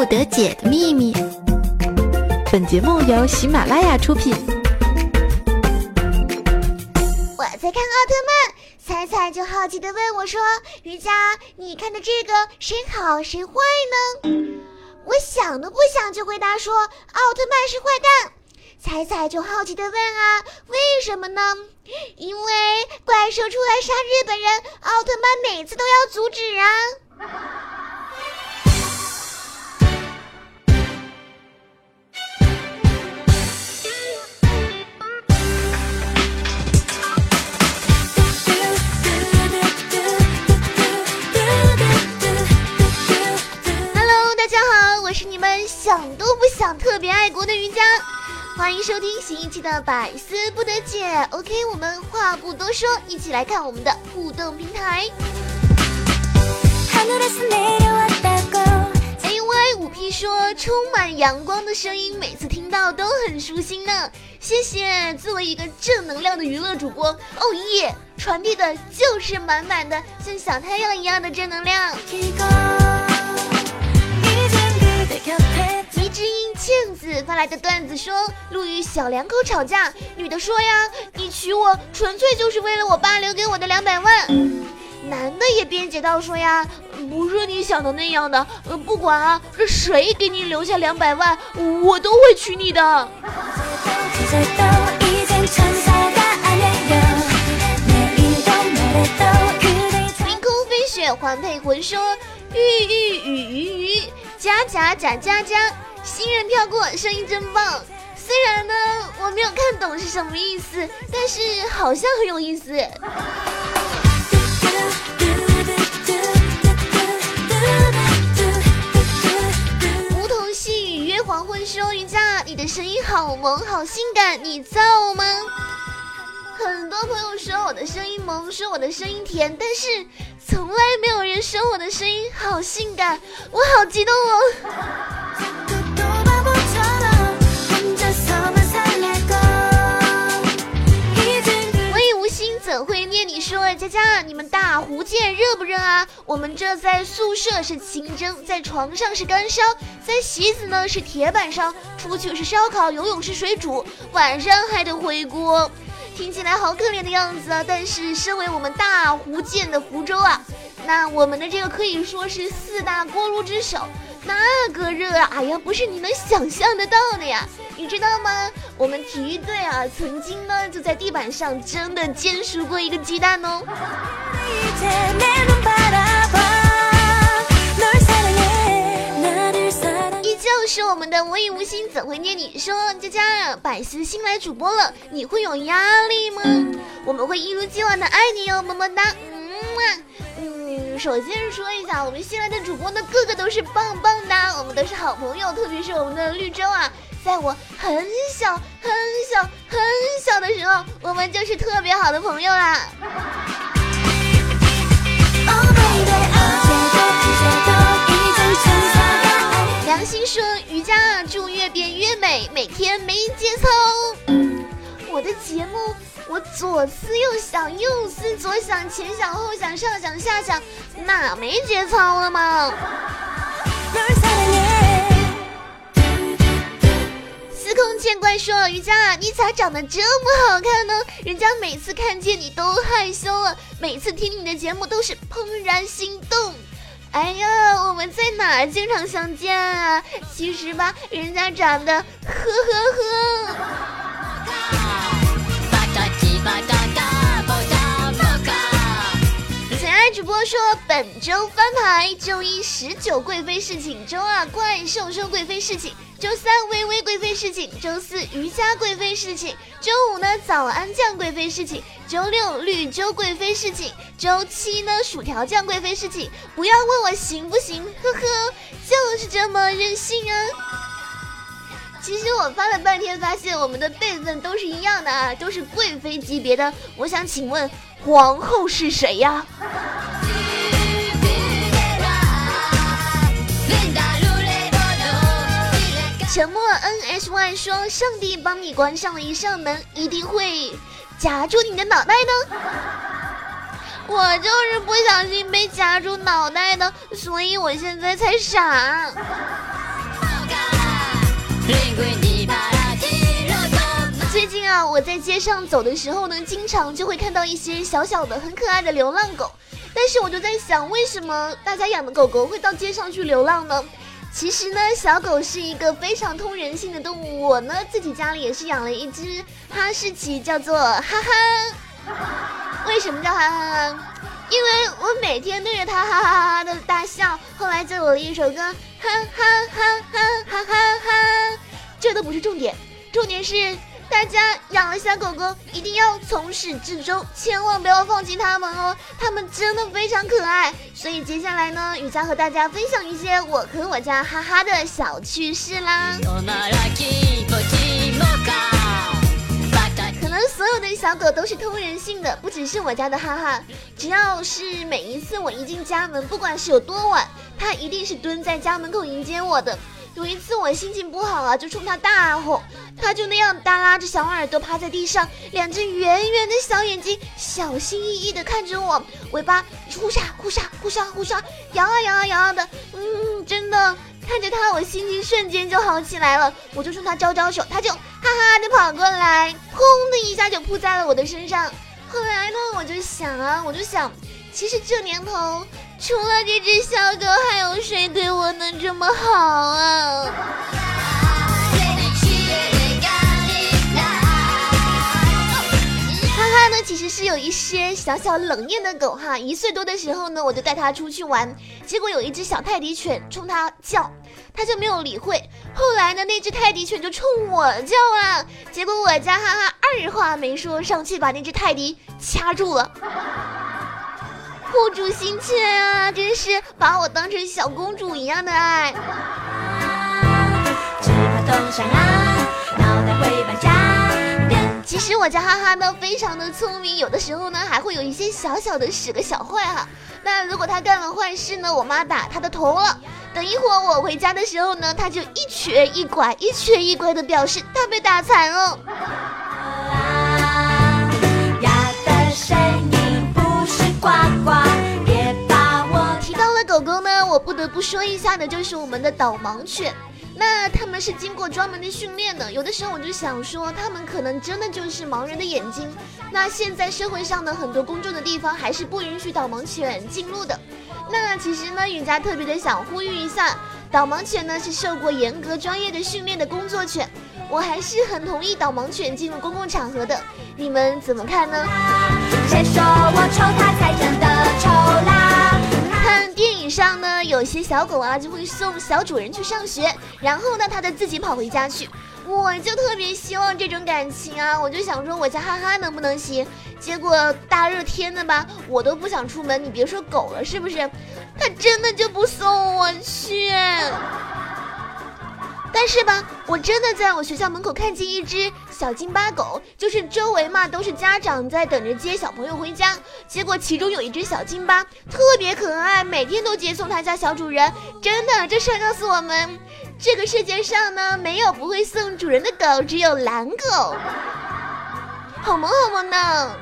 不得解的秘密。本节目由喜马拉雅出品。我在看奥特曼，彩彩就好奇的问我说：“瑜伽，你看的这个谁好谁坏呢？”我想都不想就回答说：“奥特曼是坏蛋。”彩彩就好奇的问啊：“为什么呢？”因为怪兽出来杀日本人，奥特曼每次都要阻止啊。迎收听新一期的《百思不得解》。OK，我们话不多说，一起来看我们的互动平台。AY 五 P 说，充满阳光的声音，每次听到都很舒心呢。谢谢，作为一个正能量的娱乐主播，哦耶，传递的就是满满的像小太阳一样的正能量。知音倩子发来的段子说：陆羽小两口吵架，女的说呀，你娶我纯粹就是为了我爸留给我的两百万。男的也辩解道说呀，不是你想的那样的，呃，不管啊，是谁给你留下两百万，我都会娶你的。凌空飞雪环佩魂说：玉玉与鱼鱼，加加加加加。新人飘过，声音真棒。虽然呢，我没有看懂是什么意思，但是好像很有意思。梧桐细雨约黄昏，说瑜伽，你的声音好萌，好性感，你造吗？很多朋友说我的声音萌，说我的声音甜，但是从来没有人说我的声音好性感，我好激动哦。佳佳，你们大湖见热不热啊？我们这在宿舍是清蒸，在床上是干烧，在席子呢是铁板烧，出去是烧烤，游泳是水煮，晚上还得回锅。听起来好可怜的样子啊！但是身为我们大湖建的福州啊，那我们的这个可以说是四大锅炉之首。那个热！哎呀，不是你能想象得到的呀！你知道吗？我们体育队啊，曾经呢就在地板上真的煎熟过一个鸡蛋哦。依旧是我们的我已无心，怎会念你？说佳佳，百思新来主播了，你会有压力吗？我们会一如既往的爱你哦，么么哒。嗯首先说一下，我们新来的主播呢，个个都是棒棒的，我们都是好朋友，特别是我们的绿洲啊，在我很小很小很小的时候，我们就是特别好的朋友啦。良心说，瑜伽啊祝越变越美，每天没节操。我的节目。我左思右想，右思左想，前想后想，上想下想，哪没节操了吗？司空见惯说：“瑜伽，你咋长得这么好看呢？人家每次看见你都害羞了，每次听你的节目都是怦然心动。哎呀，我们在哪儿经常相见啊？其实吧，人家长得呵呵呵。”主播说本周翻牌，周一十九贵妃侍寝，周二怪兽兽贵妃侍寝，周三微微贵妃侍寝，周四瑜伽贵妃侍寝，周五呢早安酱贵妃侍寝，周六绿洲贵妃侍寝，周七呢薯条酱贵妃侍寝。不要问我行不行，呵呵，就是这么任性啊！其实我翻了半天，发现我们的辈分都是一样的啊，都是贵妃级别的。我想请问。皇后是谁呀？沉默 N H Y 说：“上帝帮你关上了一扇门，一定会夹住你的脑袋呢。”我就是不小心被夹住脑袋的，所以我现在才傻。最近啊，我在街上走的时候呢，经常就会看到一些小小的、很可爱的流浪狗。但是我就在想，为什么大家养的狗狗会到街上去流浪呢？其实呢，小狗是一个非常通人性的动物。我呢，自己家里也是养了一只哈士奇，叫做哈哈。为什么叫哈哈？因为我每天对着它哈哈哈哈的大笑。后来就有了一首歌，哈哈哈哈哈哈。这不是重点，重点是。大家养了小狗狗，一定要从始至终，千万不要放弃它们哦！它们真的非常可爱。所以接下来呢，雨佳和大家分享一些我和我家哈哈的小趣事啦。可能所有的小狗都是通人性的，不只是我家的哈哈。只要是每一次我一进家门，不管是有多晚，它一定是蹲在家门口迎接我的。有一次我心情不好啊，就冲他大吼，他就那样耷拉着小耳朵趴在地上，两只圆圆的小眼睛小心翼翼地看着我，尾巴呼沙呼沙呼沙呼沙摇啊摇啊摇啊的，嗯，真的看着他，我心情瞬间就好起来了。我就冲他招招手，他就哈哈地跑过来，砰的一下就扑在了我的身上。后来呢，我就想啊，我就想，其实这年头。除了这只小狗，还有谁对我能这么好啊？哈哈呢，其实是有一些小小冷艳的狗哈。一岁多的时候呢，我就带它出去玩，结果有一只小泰迪犬冲它叫，它就没有理会。后来呢，那只泰迪犬就冲我叫了，结果我家哈哈二话没说，上去把那只泰迪掐住了。护主心切啊，真是把我当成小公主一样的爱。其实我家哈哈呢非常的聪明，有的时候呢还会有一些小小的使个小坏哈。那如果他干了坏事呢，我妈打他的头了。等一会儿我回家的时候呢，他就一瘸一拐，一瘸一拐的表示他被打残了。呱呱，别把我。提到了狗狗呢，我不得不说一下的就是我们的导盲犬，那他们是经过专门的训练的。有的时候我就想说，他们可能真的就是盲人的眼睛。那现在社会上的很多公众的地方还是不允许导盲犬进入的。那其实呢，雨佳特别的想呼吁一下，导盲犬呢是受过严格专业的训练的工作犬，我还是很同意导盲犬进入公共场合的。你们怎么看呢？谁说我丑，它才真的丑啦？看电影上呢，有些小狗啊就会送小主人去上学，然后呢，它再自己跑回家去。我就特别希望这种感情啊，我就想说我家哈哈能不能行？结果大热天的吧，我都不想出门，你别说狗了，是不是？它真的就不送我去。但是吧，我真的在我学校门口看见一只小金巴狗，就是周围嘛都是家长在等着接小朋友回家，结果其中有一只小金巴特别可爱，每天都接送他家小主人。真的，这事告诉我们，这个世界上呢没有不会送主人的狗，只有懒狗。好萌好萌呢。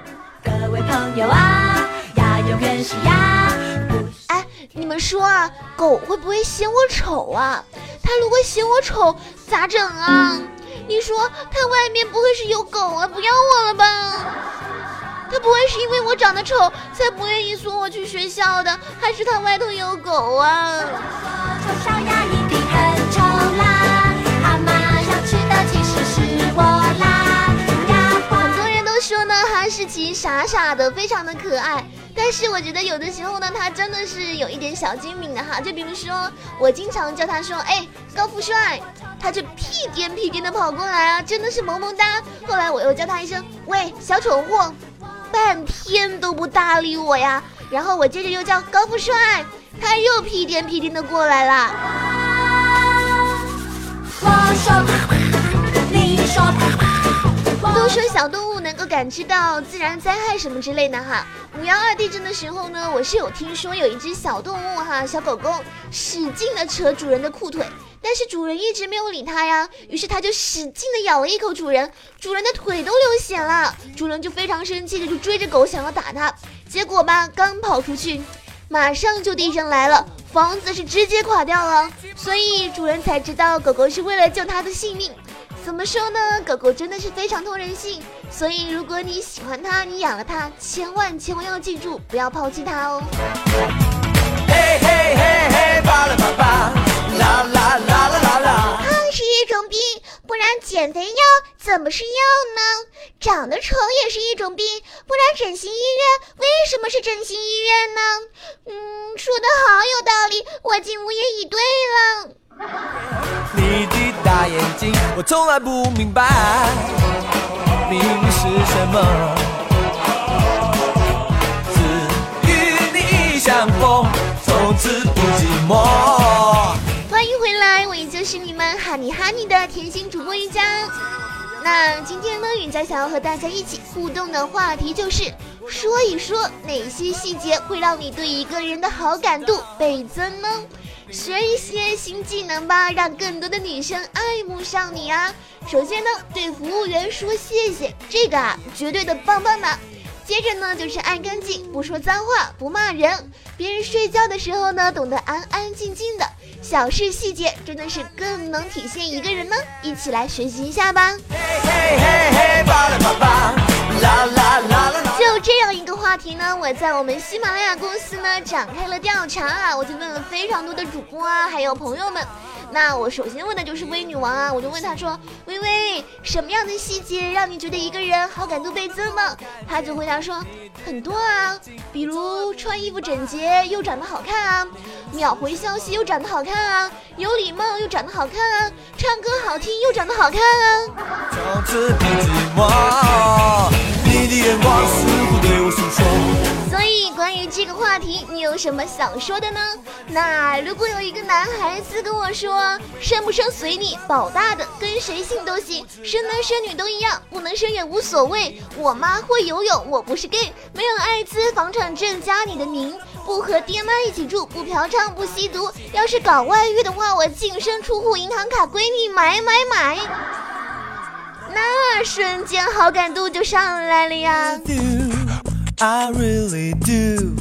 各位朋友啊，呀永远是呀。你们说啊，狗会不会嫌我丑啊？它如果嫌我丑咋整啊？你说它外面不会是有狗啊？不要我了吧？它不会是因为我长得丑才不愿意送我去学校的？还是它外头有狗啊？很多人都说呢，哈士奇傻傻的，非常的可爱。但是我觉得有的时候呢，它真的是有一点小精明的哈。就比如说，我经常叫它说：“哎，高富帅”，它就屁颠屁颠的跑过来啊，真的是萌萌哒。后来我又叫它一声：“喂，小蠢货”，半天都不搭理我呀。然后我接着又叫高富帅，他又屁颠屁颠的过来了。我说，你说。都说小动物感知到自然灾害什么之类的哈。五幺二地震的时候呢，我是有听说有一只小动物哈，小狗狗使劲的扯主人的裤腿，但是主人一直没有理它呀，于是它就使劲的咬了一口主人，主人的腿都流血了，主人就非常生气的就追着狗想要打它，结果吧，刚跑出去，马上就地震来了，房子是直接垮掉了，所以主人才知道狗狗是为了救它的性命。怎么说呢？狗狗真的是非常通人性，所以如果你喜欢它，你养了它，千万千万要记住，不要抛弃它哦。嘿嘿嘿嘿，巴拉巴巴，啦啦啦啦啦啦。胖是一种病，不然减肥药怎么是药呢？长得丑也是一种病，不然整形医院为什么是整形医院呢？嗯，说的好有道理，我竟无言以对了。我从来不明白，秘密是什么？自与你相逢，从此不寂寞。欢迎回来，我依旧是你们哈尼哈尼的甜心主播一佳。那今天呢，允佳想要和大家一起互动的话题就是说一说哪些细节会让你对一个人的好感度倍增呢？学一些新技能吧，让更多的女生爱慕上你啊！首先呢，对服务员说谢谢，这个啊，绝对的棒棒的。接着呢，就是爱干净，不说脏话，不骂人。别人睡觉的时候呢，懂得安安静静的。小事细节真的是更能体现一个人呢，一起来学习一下吧。就这样一个话题呢，我在我们喜马拉雅公司呢展开了调查啊，我就问了非常多的主播啊，还有朋友们。那我首先问的就是微女王啊，我就问她说：“微微，什么样的细节让你觉得一个人好感度倍增呢？”她就回答说：“很多啊，比如穿衣服整洁又长得好看啊，秒回消息又长得好看啊，有礼貌又长得好看啊，唱歌好听又长得好看啊。”你的眼光似乎对我说所以，关于这个话题，你有什么想说的呢？那如果有一个男孩子跟我说，生不生随你，保大的，跟谁姓都行，生男生女都一样，不能生也无所谓。我妈会游泳，我不是 gay，没有艾滋，房产证加你的名，不和爹妈一起住，不嫖娼，不吸毒。要是搞外遇的话，我净身出户，银行卡闺蜜买买买。那瞬间好感度就上来了呀。I really do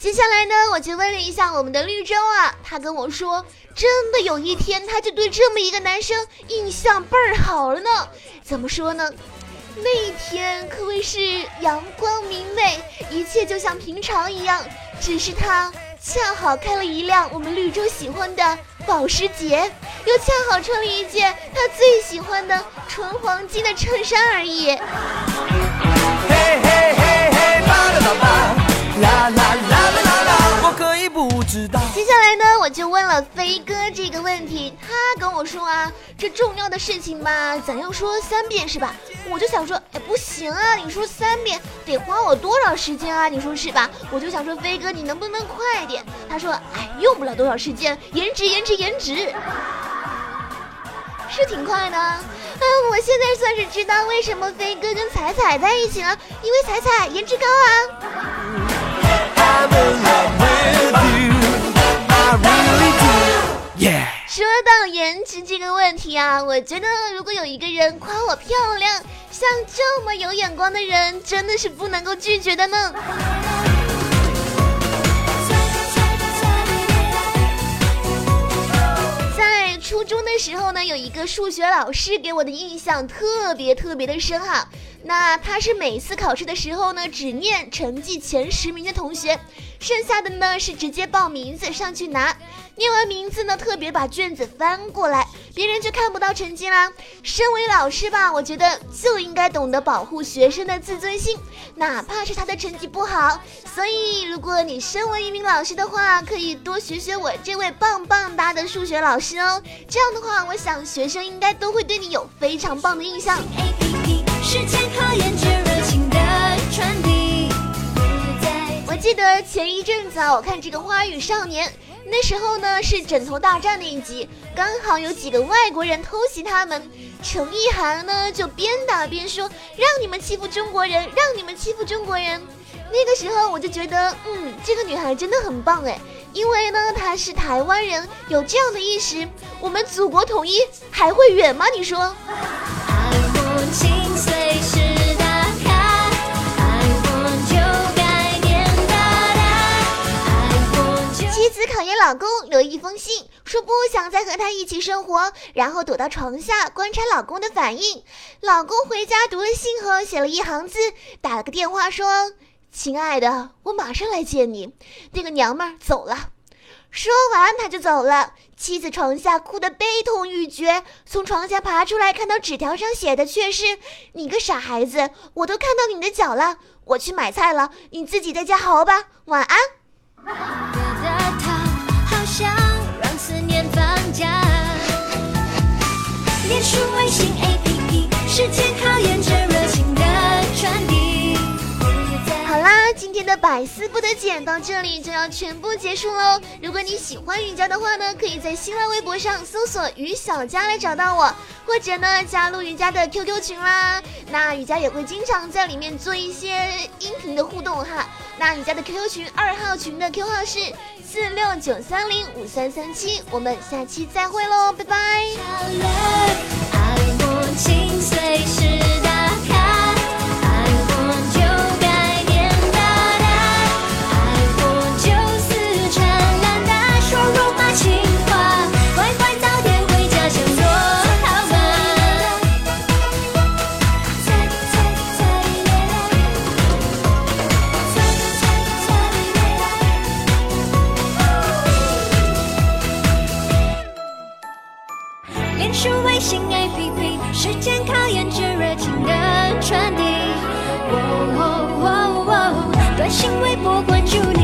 接下来呢，我就问了一下我们的绿洲啊，他跟我说，真的有一天他就对这么一个男生印象倍儿好了呢。怎么说呢？那一天可谓是阳光明媚，一切就像平常一样，只是他恰好开了一辆我们绿洲喜欢的保时捷，又恰好穿了一件他最喜欢的纯黄金的衬衫而已。接下来呢，我就问了飞哥这个问题，他跟我说啊，这重要的事情嘛，咱要说三遍是吧？我就想说，哎，不行啊，你说三遍得花我多少时间啊？你说是吧？我就想说，飞哥你能不能快点？他说，哎，用不了多少时间，颜值，颜值，颜值，是挺快的。嗯，我现在算是知道为什么飞哥跟彩彩在一起了，因为彩彩颜值高啊。说到颜值这个问题啊，我觉得如果有一个人夸我漂亮，像这么有眼光的人，真的是不能够拒绝的呢。初中的时候呢，有一个数学老师给我的印象特别特别的深哈。那他是每次考试的时候呢，只念成绩前十名的同学，剩下的呢是直接报名字上去拿。念完名字呢，特别把卷子翻过来，别人就看不到成绩啦。身为老师吧，我觉得就应该懂得保护学生的自尊心，哪怕是他的成绩不好。所以，如果你身为一名老师的话，可以多学学我这位棒棒哒的数学老师哦。这样的话，我想学生应该都会对你有非常棒的印象。我记得前一阵子啊，我看这个《花儿与少年》，那时候呢是枕头大战那一集，刚好有几个外国人偷袭他们，陈意涵呢就边打边说：“让你们欺负中国人，让你们欺负中国人。”那个时候我就觉得，嗯，这个女孩真的很棒哎，因为呢她是台湾人，有这样的意识，我们祖国统一还会远吗？你说？讨给老公留一封信，说不想再和他一起生活，然后躲到床下观察老公的反应。老公回家读了信后，写了一行字，打了个电话说：“亲爱的，我马上来见你。”那个娘们儿走了。说完他就走了。妻子床下哭得悲痛欲绝，从床下爬出来，看到纸条上写的却是：“你个傻孩子，我都看到你的脚了。我去买菜了，你自己在家好好吧，晚安。”百思不得解到这里就要全部结束喽。如果你喜欢瑜伽的话呢，可以在新浪微博上搜索“于小佳”来找到我，或者呢加入瑜伽的 QQ 群啦。那瑜伽也会经常在里面做一些音频的互动哈。那瑜伽的 QQ 群二号群的 Q 号是四六九三零五三三七，我们下期再会喽，拜拜。新微博关注你。